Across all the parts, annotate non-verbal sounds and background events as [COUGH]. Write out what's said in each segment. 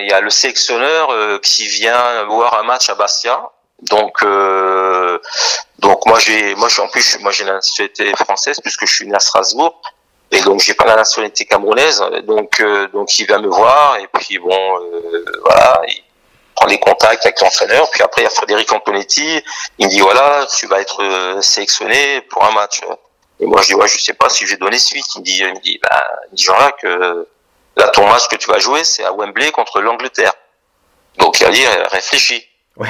Il y a le sélectionneur euh, qui vient voir un match à Bastia. Donc, euh, donc moi j'ai, moi j'ai en plus, moi j'ai la nationalité française puisque je suis né à Strasbourg et donc j'ai pas la nationalité camerounaise. Donc, euh, donc il vient me voir et puis bon, euh, voilà, il prend des contacts avec l'entraîneur. Puis après il y a Frédéric Antonetti, il me dit voilà, tu vas être euh, sélectionné pour un match. Et moi je dis ouais, je sais pas si je vais donner suite. Il me dit, il me dit, bah, il me dit. Là, ton match que tu vas jouer, c'est à Wembley contre l'Angleterre. Donc, il a dit, euh, réfléchis. Ouais.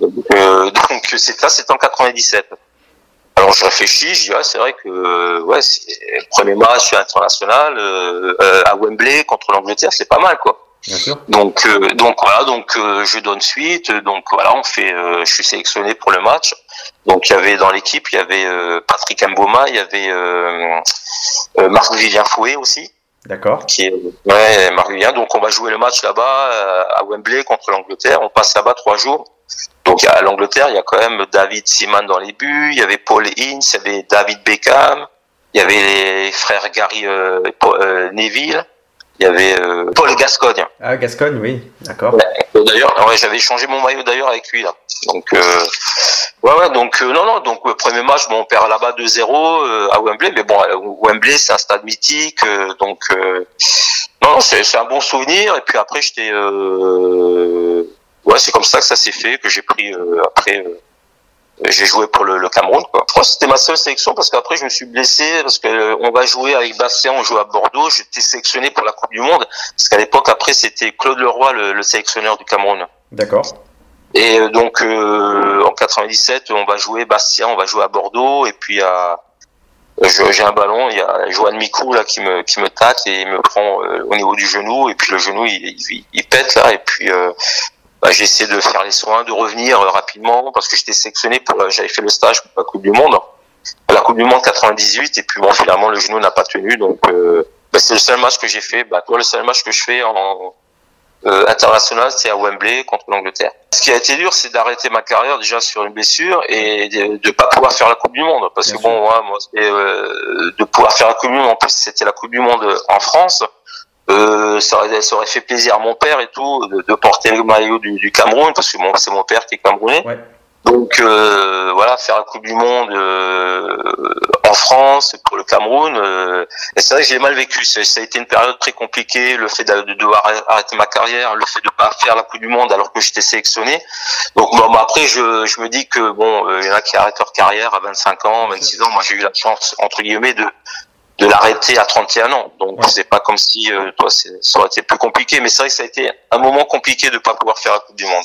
Euh, [LAUGHS] donc, c'est ça, c'est en 97. Alors, je réfléchis, je dis, ouais, c'est vrai que, euh, ouais, c'est le premier match international euh, euh, à Wembley contre l'Angleterre, c'est pas mal, quoi. Bien sûr. Donc, euh, donc voilà, donc euh, je donne suite. Donc voilà, on fait. euh, je suis sélectionné pour le match. Donc il y avait dans l'équipe, il y avait euh, Patrick Mboma, il y avait euh, euh, Marc Vivien Fouet aussi D'accord. qui est ouais Marc Vivien. Donc on va jouer le match là-bas euh, à Wembley contre l'Angleterre. On passe là-bas trois jours. Donc à l'Angleterre, il y a quand même David Seaman dans les buts, il y avait Paul Ince, il y avait David Beckham, il y avait les frères Gary euh, Paul- euh, Neville, il y avait Paul Gascogne. Ah, Gascogne, oui. D'accord. D'ailleurs, ouais, j'avais changé mon maillot d'ailleurs avec lui là. Donc euh, ouais ouais donc euh, non non donc le premier match bon on perd là-bas 2-0 euh, à Wembley mais bon euh, Wembley c'est un stade mythique euh, donc euh, non non, c'est un bon souvenir et puis après j'étais euh, ouais c'est comme ça que ça s'est fait que j'ai pris euh, après euh, j'ai joué pour le, Cameroun quoi. Je crois que c'était ma seule sélection parce qu'après je me suis blessé parce que euh, on va jouer avec Bastien, on joue à Bordeaux, j'étais sélectionné pour la Coupe du Monde parce qu'à l'époque après c'était Claude Leroy le, le sélectionneur du Cameroun. D'accord. Et euh, donc euh, en 97, on va jouer Bastien, on va jouer à Bordeaux et puis à j'ai un ballon, il y a Johan Micou là qui me qui me tâte et il me prend euh, au niveau du genou et puis le genou il, il, il pète là et puis euh, bah, j'ai essayé de faire les soins, de revenir euh, rapidement parce que j'étais sélectionné pour j'avais fait le stage pour la Coupe du Monde, la Coupe du Monde 98 et puis bon finalement le genou n'a pas tenu donc bah, c'est le seul match que j'ai fait. Bah toi le seul match que je fais en euh, international, c'est à Wembley contre l'Angleterre. Ce qui a été dur, c'est d'arrêter ma carrière déjà sur une blessure et de, de pas pouvoir faire la Coupe du Monde. Parce Bien que bon, ouais, moi, c'était, euh, de pouvoir faire la Coupe du Monde. En plus, c'était la Coupe du Monde en France. Euh, ça, aurait, ça aurait fait plaisir à mon père et tout de, de porter le maillot du, du Cameroun parce que bon, c'est mon père qui est camerounais. Ouais. Donc euh, voilà, faire la Coupe du Monde euh, en France pour le Cameroun, euh, et c'est vrai que j'ai mal vécu. Ça, ça a été une période très compliquée, le fait de, de devoir arrêter ma carrière, le fait de pas faire la Coupe du Monde alors que j'étais sélectionné. Donc bon, bah, après, je, je me dis que bon, euh, il y en a qui arrêtent leur carrière à 25 ans, 26 ans. Moi, j'ai eu la chance entre guillemets de de l'arrêter à 31 ans. Donc Ouais. c'est pas comme si euh, toi, c'est- ça aurait été plus compliqué. Mais c'est vrai que ça a été un moment compliqué de pas pouvoir faire la Coupe du Monde.